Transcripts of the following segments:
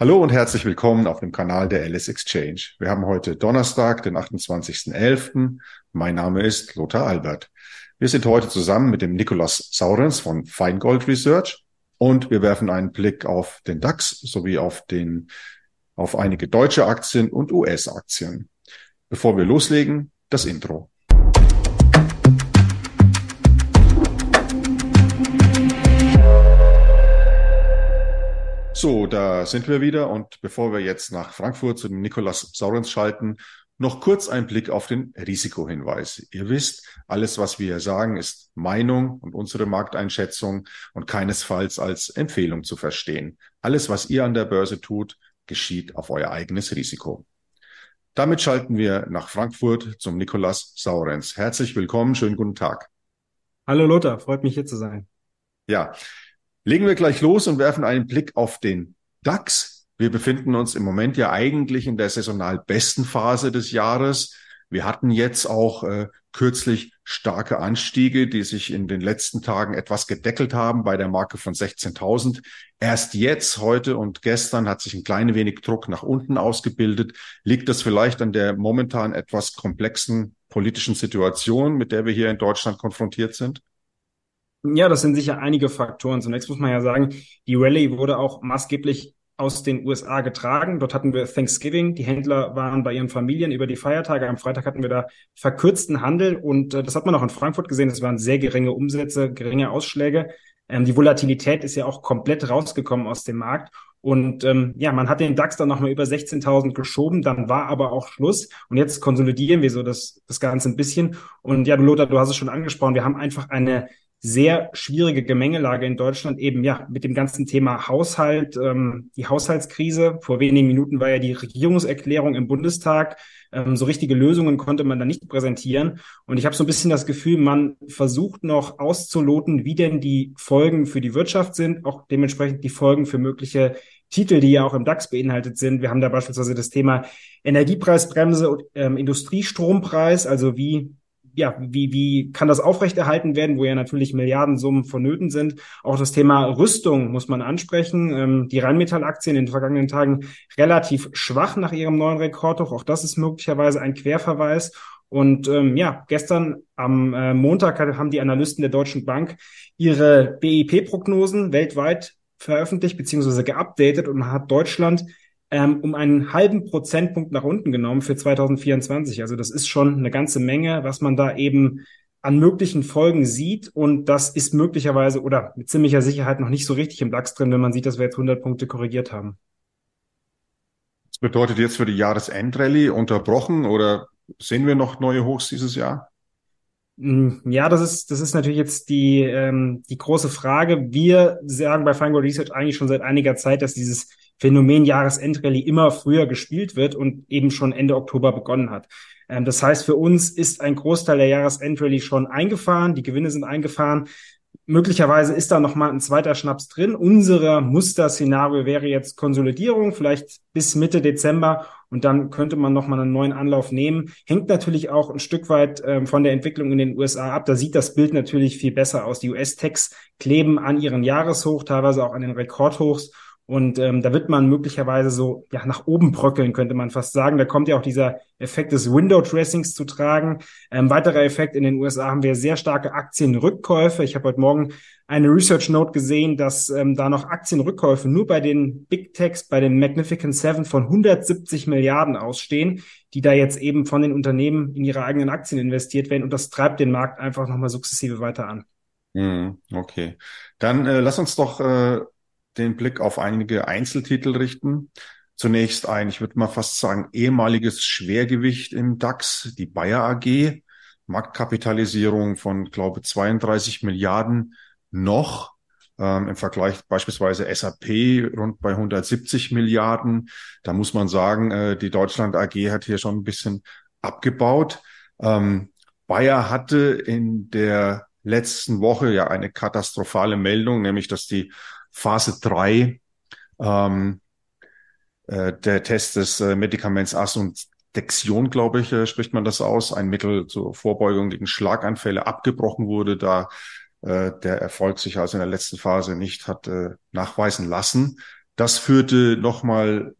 Hallo und herzlich willkommen auf dem Kanal der Alice Exchange. Wir haben heute Donnerstag, den 28.11. Mein Name ist Lothar Albert. Wir sind heute zusammen mit dem Nikolaus Saurens von Feingold Research und wir werfen einen Blick auf den DAX sowie auf den, auf einige deutsche Aktien und US-Aktien. Bevor wir loslegen, das Intro. So, da sind wir wieder und bevor wir jetzt nach Frankfurt zu dem Nikolaus Saurens schalten, noch kurz ein Blick auf den Risikohinweis. Ihr wisst, alles, was wir hier sagen, ist Meinung und unsere Markteinschätzung und keinesfalls als Empfehlung zu verstehen. Alles, was ihr an der Börse tut, geschieht auf euer eigenes Risiko. Damit schalten wir nach Frankfurt zum Nikolaus Saurens. Herzlich willkommen, schönen guten Tag. Hallo Lothar, freut mich hier zu sein. Ja, Legen wir gleich los und werfen einen Blick auf den DAX. Wir befinden uns im Moment ja eigentlich in der saisonal besten Phase des Jahres. Wir hatten jetzt auch äh, kürzlich starke Anstiege, die sich in den letzten Tagen etwas gedeckelt haben bei der Marke von 16.000. Erst jetzt, heute und gestern hat sich ein klein wenig Druck nach unten ausgebildet. Liegt das vielleicht an der momentan etwas komplexen politischen Situation, mit der wir hier in Deutschland konfrontiert sind? Ja, das sind sicher einige Faktoren. Zunächst muss man ja sagen, die Rallye wurde auch maßgeblich aus den USA getragen. Dort hatten wir Thanksgiving. Die Händler waren bei ihren Familien über die Feiertage. Am Freitag hatten wir da verkürzten Handel und äh, das hat man auch in Frankfurt gesehen. Das waren sehr geringe Umsätze, geringe Ausschläge. Ähm, die Volatilität ist ja auch komplett rausgekommen aus dem Markt. Und ähm, ja, man hat den DAX dann nochmal über 16.000 geschoben, dann war aber auch Schluss. Und jetzt konsolidieren wir so das, das Ganze ein bisschen. Und ja, Lothar, du hast es schon angesprochen, wir haben einfach eine sehr schwierige Gemengelage in Deutschland eben ja mit dem ganzen Thema Haushalt, ähm, die Haushaltskrise. Vor wenigen Minuten war ja die Regierungserklärung im Bundestag. Ähm, so richtige Lösungen konnte man da nicht präsentieren. Und ich habe so ein bisschen das Gefühl, man versucht noch auszuloten, wie denn die Folgen für die Wirtschaft sind, auch dementsprechend die Folgen für mögliche Titel, die ja auch im DAX beinhaltet sind. Wir haben da beispielsweise das Thema Energiepreisbremse und ähm, Industriestrompreis, also wie ja, wie, wie kann das aufrechterhalten werden, wo ja natürlich Milliardensummen vonnöten sind. Auch das Thema Rüstung muss man ansprechen. Ähm, die Rheinmetall-Aktien in den vergangenen Tagen relativ schwach nach ihrem neuen Rekordhoch. Auch das ist möglicherweise ein Querverweis. Und ähm, ja, gestern am äh, Montag haben die Analysten der Deutschen Bank ihre BIP-Prognosen weltweit veröffentlicht bzw. geupdatet und hat Deutschland ähm, um einen halben Prozentpunkt nach unten genommen für 2024. Also das ist schon eine ganze Menge, was man da eben an möglichen Folgen sieht. Und das ist möglicherweise oder mit ziemlicher Sicherheit noch nicht so richtig im DAX drin, wenn man sieht, dass wir jetzt 100 Punkte korrigiert haben. Das bedeutet jetzt für die Jahresendrallye unterbrochen oder sehen wir noch neue Hochs dieses Jahr? Hm, ja, das ist, das ist natürlich jetzt die, ähm, die große Frage. Wir sagen bei Feingold Research eigentlich schon seit einiger Zeit, dass dieses Phänomen Jahresendrallye immer früher gespielt wird und eben schon Ende Oktober begonnen hat. Ähm, das heißt, für uns ist ein Großteil der Jahresendrallye schon eingefahren, die Gewinne sind eingefahren. Möglicherweise ist da noch mal ein zweiter Schnaps drin. Unser Musterszenario wäre jetzt Konsolidierung, vielleicht bis Mitte Dezember und dann könnte man noch mal einen neuen Anlauf nehmen. Hängt natürlich auch ein Stück weit ähm, von der Entwicklung in den USA ab. Da sieht das Bild natürlich viel besser aus. Die US-Techs kleben an ihren Jahreshoch, teilweise auch an den Rekordhochs und ähm, da wird man möglicherweise so ja nach oben bröckeln, könnte man fast sagen. Da kommt ja auch dieser Effekt des Window Dressings zu tragen. Ähm, weiterer Effekt in den USA haben wir sehr starke Aktienrückkäufe. Ich habe heute Morgen eine Research Note gesehen, dass ähm, da noch Aktienrückkäufe nur bei den Big Techs, bei den Magnificent Seven von 170 Milliarden ausstehen, die da jetzt eben von den Unternehmen in ihre eigenen Aktien investiert werden. Und das treibt den Markt einfach nochmal sukzessive weiter an. Hm, okay. Dann äh, lass uns doch äh, den Blick auf einige Einzeltitel richten. Zunächst ein, ich würde mal fast sagen, ehemaliges Schwergewicht im DAX, die Bayer AG. Marktkapitalisierung von, glaube 32 Milliarden noch. Ähm, Im Vergleich beispielsweise SAP rund bei 170 Milliarden. Da muss man sagen, äh, die Deutschland AG hat hier schon ein bisschen abgebaut. Ähm, Bayer hatte in der letzten Woche ja eine katastrophale Meldung, nämlich dass die Phase 3 ähm, äh, der Test des äh, Medikaments Asundexion, glaube ich, äh, spricht man das aus, ein Mittel zur Vorbeugung gegen Schlaganfälle abgebrochen wurde, da äh, der Erfolg sich also in der letzten Phase nicht hat äh, nachweisen lassen. Das führte nochmal,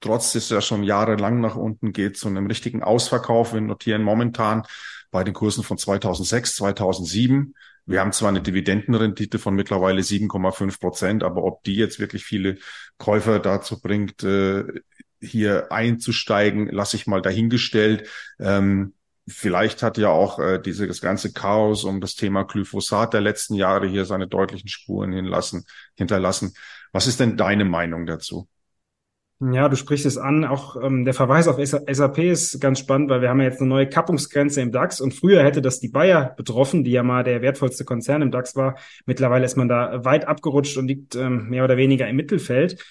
trotz dass es ja schon jahrelang nach unten geht, zu einem richtigen Ausverkauf. Wir notieren momentan bei den Kursen von 2006, 2007. Wir haben zwar eine Dividendenrendite von mittlerweile 7,5 Prozent, aber ob die jetzt wirklich viele Käufer dazu bringt, äh, hier einzusteigen, lasse ich mal dahingestellt. Ähm, vielleicht hat ja auch äh, dieses ganze Chaos um das Thema Glyphosat der letzten Jahre hier seine deutlichen Spuren hinlassen, hinterlassen. Was ist denn deine Meinung dazu? Ja, du sprichst es an. Auch ähm, der Verweis auf SAP ist ganz spannend, weil wir haben ja jetzt eine neue Kappungsgrenze im DAX und früher hätte das die Bayer betroffen, die ja mal der wertvollste Konzern im DAX war. Mittlerweile ist man da weit abgerutscht und liegt ähm, mehr oder weniger im Mittelfeld.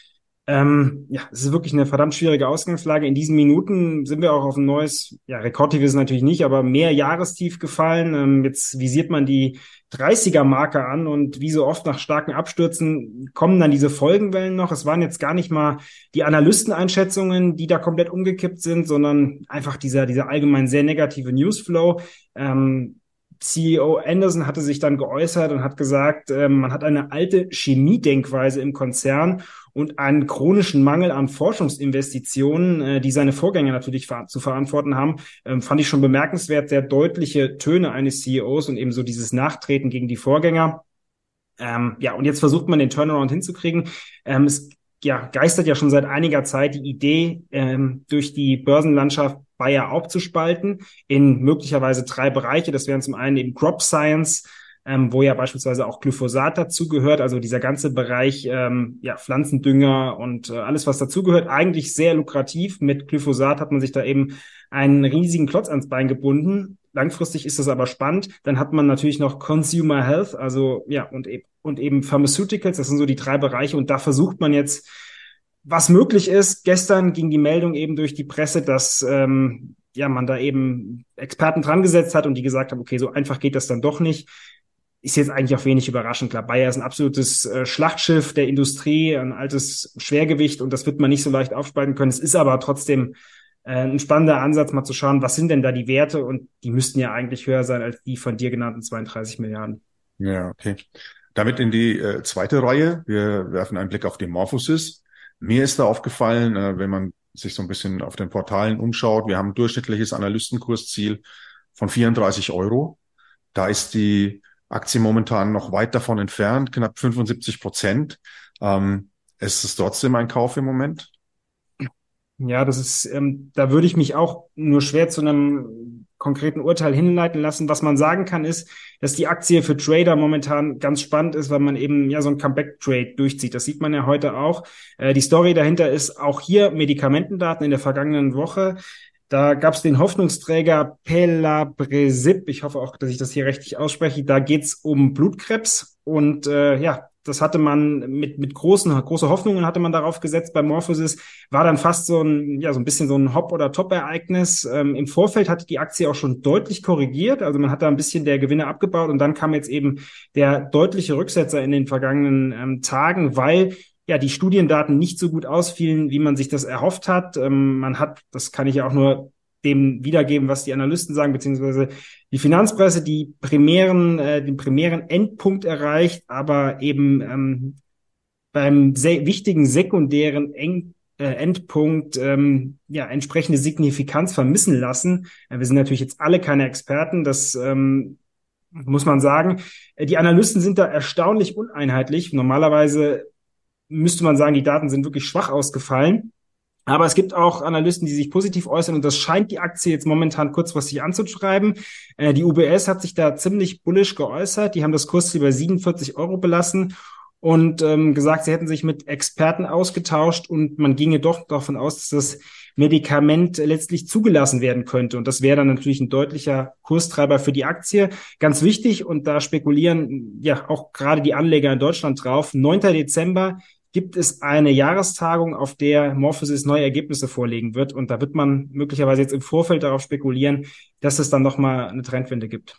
Ähm, ja, es ist wirklich eine verdammt schwierige Ausgangslage. In diesen Minuten sind wir auch auf ein neues, ja, Rekordtief ist natürlich nicht, aber mehr Jahrestief gefallen. Ähm, jetzt visiert man die 30er-Marke an und wie so oft nach starken Abstürzen kommen dann diese Folgenwellen noch. Es waren jetzt gar nicht mal die Analysteneinschätzungen, die da komplett umgekippt sind, sondern einfach dieser, dieser allgemein sehr negative Newsflow. Ähm, CEO Anderson hatte sich dann geäußert und hat gesagt, äh, man hat eine alte Chemiedenkweise im Konzern und einen chronischen Mangel an Forschungsinvestitionen, äh, die seine Vorgänger natürlich zu verantworten haben, ähm, fand ich schon bemerkenswert, sehr deutliche Töne eines CEOs und eben so dieses Nachtreten gegen die Vorgänger. Ähm, ja, und jetzt versucht man den Turnaround hinzukriegen. Ähm, es ja, geistert ja schon seit einiger Zeit die Idee, ähm, durch die Börsenlandschaft Bayer aufzuspalten in möglicherweise drei Bereiche. Das wären zum einen eben Crop Science, ähm, wo ja beispielsweise auch Glyphosat dazugehört, also dieser ganze Bereich ähm, ja, Pflanzendünger und äh, alles, was dazugehört, eigentlich sehr lukrativ. Mit Glyphosat hat man sich da eben einen riesigen Klotz ans Bein gebunden. Langfristig ist das aber spannend. Dann hat man natürlich noch Consumer Health, also ja, und, e und eben Pharmaceuticals, das sind so die drei Bereiche. Und da versucht man jetzt, was möglich ist. Gestern ging die Meldung eben durch die Presse, dass ähm, ja man da eben Experten dran gesetzt hat und die gesagt haben, okay, so einfach geht das dann doch nicht ist jetzt eigentlich auch wenig überraschend. Klar, Bayer ist ein absolutes äh, Schlachtschiff der Industrie, ein altes Schwergewicht und das wird man nicht so leicht aufspalten können. Es ist aber trotzdem äh, ein spannender Ansatz, mal zu schauen, was sind denn da die Werte und die müssten ja eigentlich höher sein als die von dir genannten 32 Milliarden. Ja, okay. Damit in die äh, zweite Reihe. Wir werfen einen Blick auf die Morphosis. Mir ist da aufgefallen, äh, wenn man sich so ein bisschen auf den Portalen umschaut, wir haben ein durchschnittliches Analystenkursziel von 34 Euro. Da ist die Aktie momentan noch weit davon entfernt, knapp 75 Prozent. Ähm, ist es trotzdem ein Kauf im Moment? Ja, das ist, ähm, da würde ich mich auch nur schwer zu einem konkreten Urteil hinleiten lassen. Was man sagen kann, ist, dass die Aktie für Trader momentan ganz spannend ist, weil man eben ja so ein Comeback-Trade durchzieht. Das sieht man ja heute auch. Äh, die Story dahinter ist auch hier Medikamentendaten in der vergangenen Woche. Da gab es den Hoffnungsträger Pelabresib. Ich hoffe auch, dass ich das hier richtig ausspreche. Da geht's um Blutkrebs und äh, ja, das hatte man mit mit großen große Hoffnungen hatte man darauf gesetzt bei Morphosis. War dann fast so ein ja so ein bisschen so ein Hop oder Top Ereignis. Ähm, Im Vorfeld hatte die Aktie auch schon deutlich korrigiert. Also man hat da ein bisschen der Gewinne abgebaut und dann kam jetzt eben der deutliche Rücksetzer in den vergangenen ähm, Tagen, weil ja, die Studiendaten nicht so gut ausfielen, wie man sich das erhofft hat. Ähm, man hat, das kann ich ja auch nur dem wiedergeben, was die Analysten sagen, beziehungsweise die Finanzpresse, die primären, äh, den primären Endpunkt erreicht, aber eben ähm, beim sehr wichtigen sekundären Eng äh, Endpunkt ähm, ja entsprechende Signifikanz vermissen lassen. Äh, wir sind natürlich jetzt alle keine Experten, das ähm, muss man sagen. Äh, die Analysten sind da erstaunlich uneinheitlich. Normalerweise müsste man sagen, die Daten sind wirklich schwach ausgefallen. Aber es gibt auch Analysten, die sich positiv äußern und das scheint die Aktie jetzt momentan kurzfristig anzuschreiben. Äh, die UBS hat sich da ziemlich bullisch geäußert. Die haben das Kursziel bei 47 Euro belassen und ähm, gesagt, sie hätten sich mit Experten ausgetauscht und man ginge doch davon aus, dass das Medikament letztlich zugelassen werden könnte. Und das wäre dann natürlich ein deutlicher Kurstreiber für die Aktie. Ganz wichtig, und da spekulieren ja auch gerade die Anleger in Deutschland drauf, 9. Dezember gibt es eine Jahrestagung, auf der Morphosis neue Ergebnisse vorlegen wird. Und da wird man möglicherweise jetzt im Vorfeld darauf spekulieren, dass es dann nochmal eine Trendwende gibt.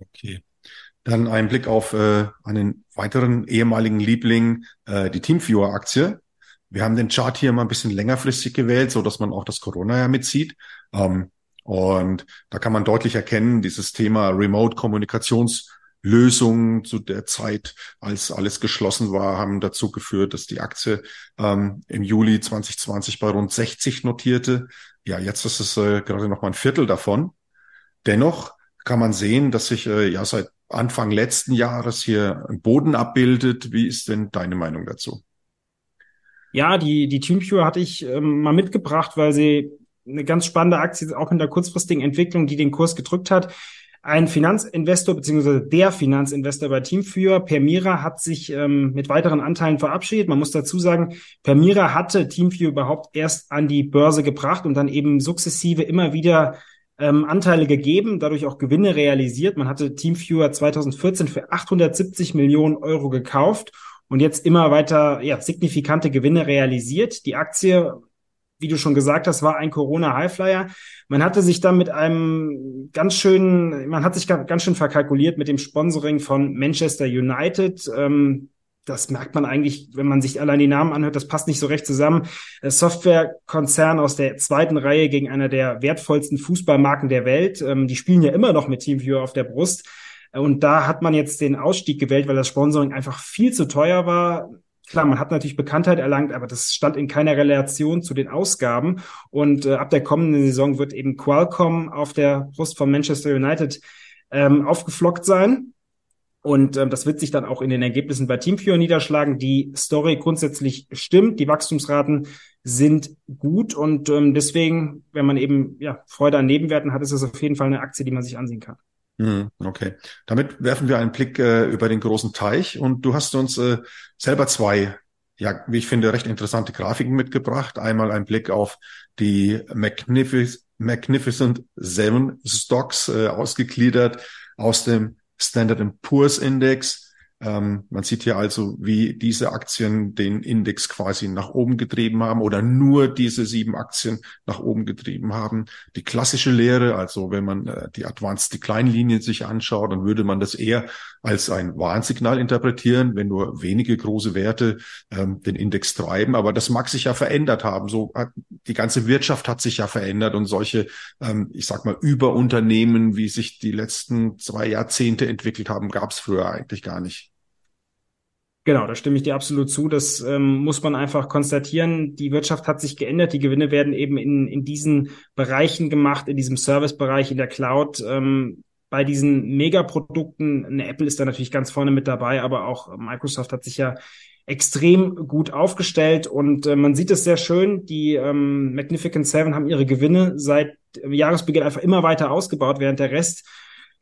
Okay. Dann ein Blick auf äh, einen weiteren ehemaligen Liebling, äh, die Teamviewer-Aktie. Wir haben den Chart hier mal ein bisschen längerfristig gewählt, so dass man auch das Corona ja mitzieht. Ähm, und da kann man deutlich erkennen, dieses Thema Remote-Kommunikations- Lösungen zu der Zeit, als alles geschlossen war, haben dazu geführt, dass die Aktie ähm, im Juli 2020 bei rund 60 notierte. Ja, jetzt ist es äh, gerade noch mal ein Viertel davon. Dennoch kann man sehen, dass sich äh, ja seit Anfang letzten Jahres hier ein Boden abbildet. Wie ist denn deine Meinung dazu? Ja, die, die TeamViewer hatte ich ähm, mal mitgebracht, weil sie eine ganz spannende Aktie auch in der kurzfristigen Entwicklung, die den Kurs gedrückt hat. Ein Finanzinvestor beziehungsweise der Finanzinvestor bei Teamführer, Permira, hat sich ähm, mit weiteren Anteilen verabschiedet. Man muss dazu sagen, Permira hatte Teamviewer überhaupt erst an die Börse gebracht und dann eben sukzessive immer wieder ähm, Anteile gegeben, dadurch auch Gewinne realisiert. Man hatte Teamviewer 2014 für 870 Millionen Euro gekauft und jetzt immer weiter ja, signifikante Gewinne realisiert. Die Aktie, wie du schon gesagt hast, war ein Corona-Highflyer. Man hatte sich dann mit einem ganz schönen, man hat sich ganz schön verkalkuliert mit dem Sponsoring von Manchester United. Ähm, das merkt man eigentlich, wenn man sich allein die Namen anhört, das passt nicht so recht zusammen. Softwarekonzern aus der zweiten Reihe gegen einer der wertvollsten Fußballmarken der Welt. Ähm, die spielen ja immer noch mit Teamviewer auf der Brust. Und da hat man jetzt den Ausstieg gewählt, weil das Sponsoring einfach viel zu teuer war. Klar, man hat natürlich Bekanntheit erlangt, aber das stand in keiner Relation zu den Ausgaben. Und äh, ab der kommenden Saison wird eben Qualcomm auf der Brust von Manchester United ähm, aufgeflockt sein. Und ähm, das wird sich dann auch in den Ergebnissen bei Teamviewer niederschlagen. Die Story grundsätzlich stimmt, die Wachstumsraten sind gut und ähm, deswegen, wenn man eben ja Freude an Nebenwerten hat, ist das auf jeden Fall eine Aktie, die man sich ansehen kann. Hm, okay, damit werfen wir einen Blick äh, über den großen Teich und du hast uns äh, selber zwei, ja, wie ich finde, recht interessante Grafiken mitgebracht. Einmal ein Blick auf die Magnific Magnificent Seven Stocks äh, ausgegliedert aus dem Standard Poor's Index ähm, man sieht hier also, wie diese Aktien den Index quasi nach oben getrieben haben oder nur diese sieben Aktien nach oben getrieben haben. Die klassische Lehre, also wenn man äh, die Advanced Decline Linie sich anschaut, dann würde man das eher als ein Warnsignal interpretieren, wenn nur wenige große Werte ähm, den Index treiben. Aber das mag sich ja verändert haben. So hat, die ganze Wirtschaft hat sich ja verändert und solche, ähm, ich sag mal, Überunternehmen, wie sich die letzten zwei Jahrzehnte entwickelt haben, gab es früher eigentlich gar nicht. Genau, da stimme ich dir absolut zu. Das ähm, muss man einfach konstatieren. Die Wirtschaft hat sich geändert. Die Gewinne werden eben in, in diesen Bereichen gemacht, in diesem Servicebereich, in der Cloud. Ähm, bei diesen Megaprodukten, eine Apple ist da natürlich ganz vorne mit dabei, aber auch Microsoft hat sich ja extrem gut aufgestellt und äh, man sieht es sehr schön. Die ähm, Magnificent Seven haben ihre Gewinne seit Jahresbeginn einfach immer weiter ausgebaut, während der Rest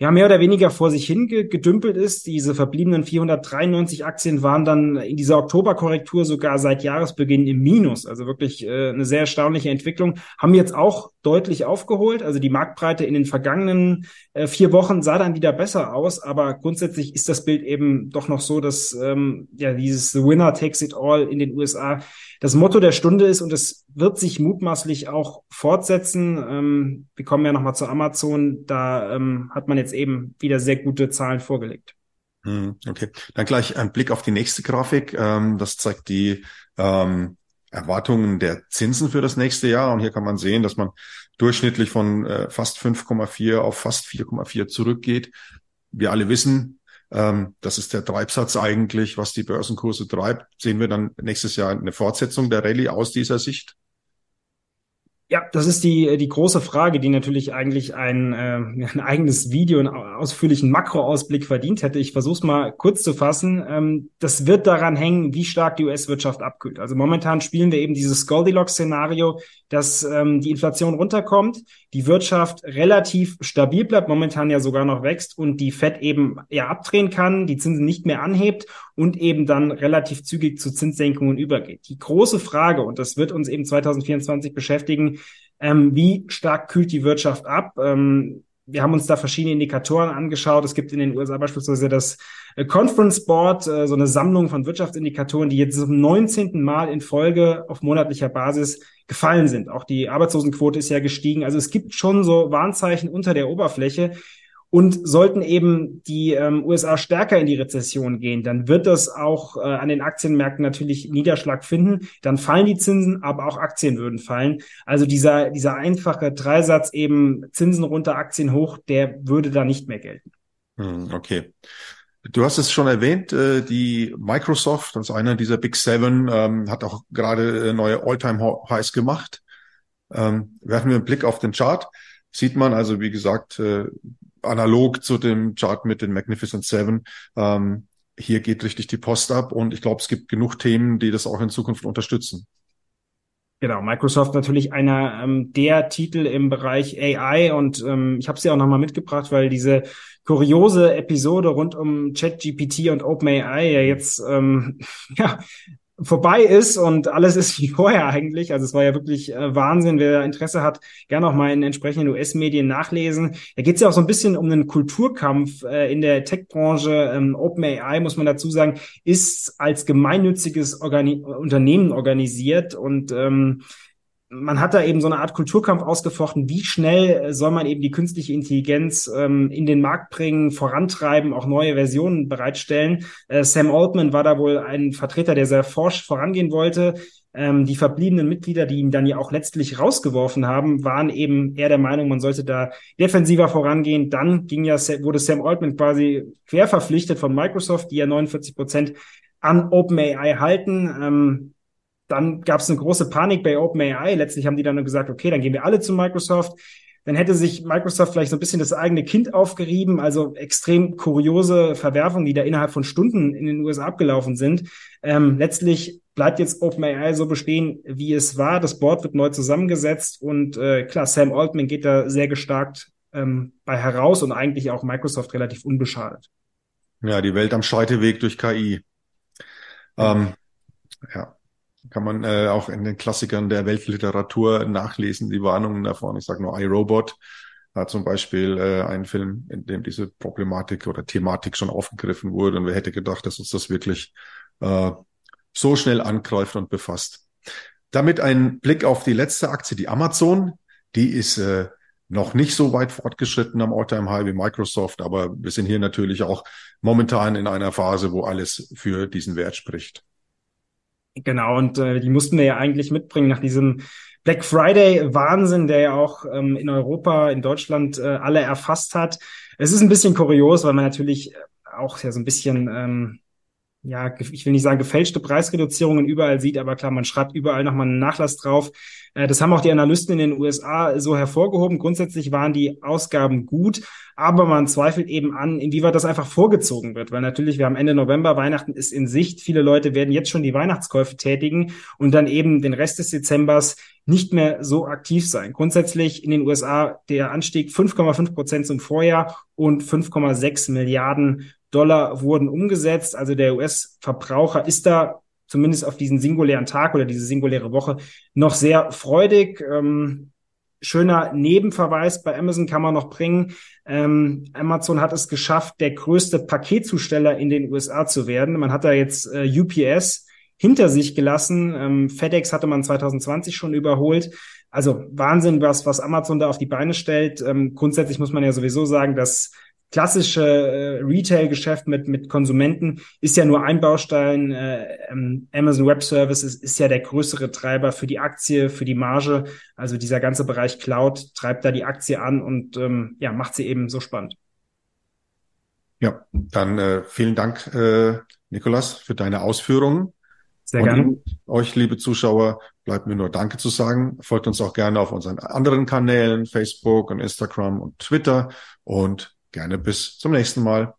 ja mehr oder weniger vor sich hingedümpelt ist. Diese verbliebenen 493 Aktien waren dann in dieser Oktoberkorrektur sogar seit Jahresbeginn im Minus. Also wirklich äh, eine sehr erstaunliche Entwicklung. Haben jetzt auch deutlich aufgeholt. Also die Marktbreite in den vergangenen äh, vier Wochen sah dann wieder besser aus. Aber grundsätzlich ist das Bild eben doch noch so, dass ähm, ja dieses The Winner takes it all in den USA das Motto der Stunde ist und es wird sich mutmaßlich auch fortsetzen. Ähm, wir kommen ja nochmal zu Amazon. Da ähm, hat man jetzt eben wieder sehr gute Zahlen vorgelegt. Hm, okay, dann gleich ein Blick auf die nächste Grafik. Ähm, das zeigt die ähm, Erwartungen der Zinsen für das nächste Jahr. Und hier kann man sehen, dass man durchschnittlich von äh, fast 5,4 auf fast 4,4 zurückgeht. Wir alle wissen, ähm, das ist der Treibsatz eigentlich, was die Börsenkurse treibt. Sehen wir dann nächstes Jahr eine Fortsetzung der Rallye aus dieser Sicht? Ja, das ist die, die große Frage, die natürlich eigentlich ein, äh, ein eigenes Video, einen ausführlichen Makroausblick verdient hätte. Ich versuche es mal kurz zu fassen. Ähm, das wird daran hängen, wie stark die US-Wirtschaft abkühlt. Also momentan spielen wir eben dieses Goldilocks-Szenario, dass ähm, die Inflation runterkommt, die Wirtschaft relativ stabil bleibt, momentan ja sogar noch wächst und die Fed eben ja abdrehen kann, die Zinsen nicht mehr anhebt und eben dann relativ zügig zu Zinssenkungen übergeht. Die große Frage, und das wird uns eben 2024 beschäftigen, ähm, wie stark kühlt die Wirtschaft ab? Ähm, wir haben uns da verschiedene Indikatoren angeschaut. Es gibt in den USA beispielsweise das äh, Conference Board, äh, so eine Sammlung von Wirtschaftsindikatoren, die jetzt zum 19. Mal in Folge auf monatlicher Basis gefallen sind. Auch die Arbeitslosenquote ist ja gestiegen. Also es gibt schon so Warnzeichen unter der Oberfläche. Und sollten eben die ähm, USA stärker in die Rezession gehen, dann wird das auch äh, an den Aktienmärkten natürlich Niederschlag finden. Dann fallen die Zinsen, aber auch Aktien würden fallen. Also dieser, dieser einfache Dreisatz eben Zinsen runter, Aktien hoch, der würde da nicht mehr gelten. Hm, okay. Du hast es schon erwähnt, äh, die Microsoft, das ist einer dieser Big Seven, ähm, hat auch gerade äh, neue All-Time-Highs gemacht. Ähm, werfen wir einen Blick auf den Chart, sieht man also, wie gesagt, äh, analog zu dem Chart mit den Magnificent Seven, ähm, hier geht richtig die Post ab und ich glaube, es gibt genug Themen, die das auch in Zukunft unterstützen. Genau, Microsoft natürlich einer ähm, der Titel im Bereich AI und ähm, ich habe sie auch nochmal mitgebracht, weil diese kuriose Episode rund um ChatGPT und OpenAI ja jetzt ähm, ja vorbei ist und alles ist wie vorher eigentlich. Also es war ja wirklich äh, Wahnsinn. Wer Interesse hat, gerne auch mal in entsprechenden US-Medien nachlesen. Da geht es ja auch so ein bisschen um einen Kulturkampf äh, in der Tech-Branche. Ähm, OpenAI, muss man dazu sagen, ist als gemeinnütziges Organi Unternehmen organisiert und ähm, man hat da eben so eine Art Kulturkampf ausgefochten. Wie schnell soll man eben die künstliche Intelligenz ähm, in den Markt bringen, vorantreiben, auch neue Versionen bereitstellen? Äh, Sam Altman war da wohl ein Vertreter, der sehr forsch vorangehen wollte. Ähm, die verbliebenen Mitglieder, die ihn dann ja auch letztlich rausgeworfen haben, waren eben eher der Meinung, man sollte da defensiver vorangehen. Dann ging ja, wurde Sam Altman quasi quer verpflichtet von Microsoft, die ja 49 Prozent an OpenAI halten. Ähm, dann gab es eine große Panik bei OpenAI. Letztlich haben die dann gesagt, okay, dann gehen wir alle zu Microsoft. Dann hätte sich Microsoft vielleicht so ein bisschen das eigene Kind aufgerieben, also extrem kuriose Verwerfungen, die da innerhalb von Stunden in den USA abgelaufen sind. Ähm, letztlich bleibt jetzt OpenAI so bestehen, wie es war. Das Board wird neu zusammengesetzt und äh, klar, Sam Altman geht da sehr gestarkt ähm, bei heraus und eigentlich auch Microsoft relativ unbeschadet. Ja, die Welt am Scheideweg durch KI. Ähm, ja, kann man äh, auch in den Klassikern der Weltliteratur nachlesen, die Warnungen davon. Ich sage nur iRobot hat zum Beispiel äh, einen Film, in dem diese Problematik oder Thematik schon aufgegriffen wurde. Und wer hätte gedacht, dass uns das wirklich äh, so schnell angreift und befasst. Damit ein Blick auf die letzte Aktie, die Amazon. Die ist äh, noch nicht so weit fortgeschritten am All-Time-High wie Microsoft, aber wir sind hier natürlich auch momentan in einer Phase, wo alles für diesen Wert spricht. Genau, und äh, die mussten wir ja eigentlich mitbringen nach diesem Black Friday Wahnsinn, der ja auch ähm, in Europa, in Deutschland äh, alle erfasst hat. Es ist ein bisschen kurios, weil man natürlich auch ja so ein bisschen ähm, ja, ich will nicht sagen gefälschte Preisreduzierungen überall sieht, aber klar, man schreibt überall nochmal einen Nachlass drauf. Äh, das haben auch die Analysten in den USA so hervorgehoben. Grundsätzlich waren die Ausgaben gut, aber man zweifelt eben an, inwieweit das einfach vorgezogen wird, weil natürlich wir haben Ende November, Weihnachten ist in Sicht. Viele Leute werden jetzt schon die Weihnachtskäufe tätigen und dann eben den Rest des Dezembers nicht mehr so aktiv sein. Grundsätzlich in den USA der Anstieg 5,5 Prozent zum Vorjahr und 5,6 Milliarden Dollar wurden umgesetzt. Also der US-Verbraucher ist da zumindest auf diesen singulären Tag oder diese singuläre Woche noch sehr freudig. Ähm, schöner Nebenverweis bei Amazon kann man noch bringen. Ähm, Amazon hat es geschafft, der größte Paketzusteller in den USA zu werden. Man hat da jetzt äh, UPS hinter sich gelassen. Ähm, FedEx hatte man 2020 schon überholt. Also Wahnsinn, was, was Amazon da auf die Beine stellt. Ähm, grundsätzlich muss man ja sowieso sagen, dass klassische äh, Retail-Geschäft mit, mit Konsumenten ist ja nur ein Baustein. Äh, ähm, Amazon Web Services ist ja der größere Treiber für die Aktie, für die Marge. Also dieser ganze Bereich Cloud treibt da die Aktie an und ähm, ja, macht sie eben so spannend. Ja, dann äh, vielen Dank, äh, Nikolas, für deine Ausführungen. Sehr gerne. euch, liebe Zuschauer, bleibt mir nur Danke zu sagen. Folgt uns auch gerne auf unseren anderen Kanälen, Facebook und Instagram und Twitter und Gerne bis zum nächsten Mal.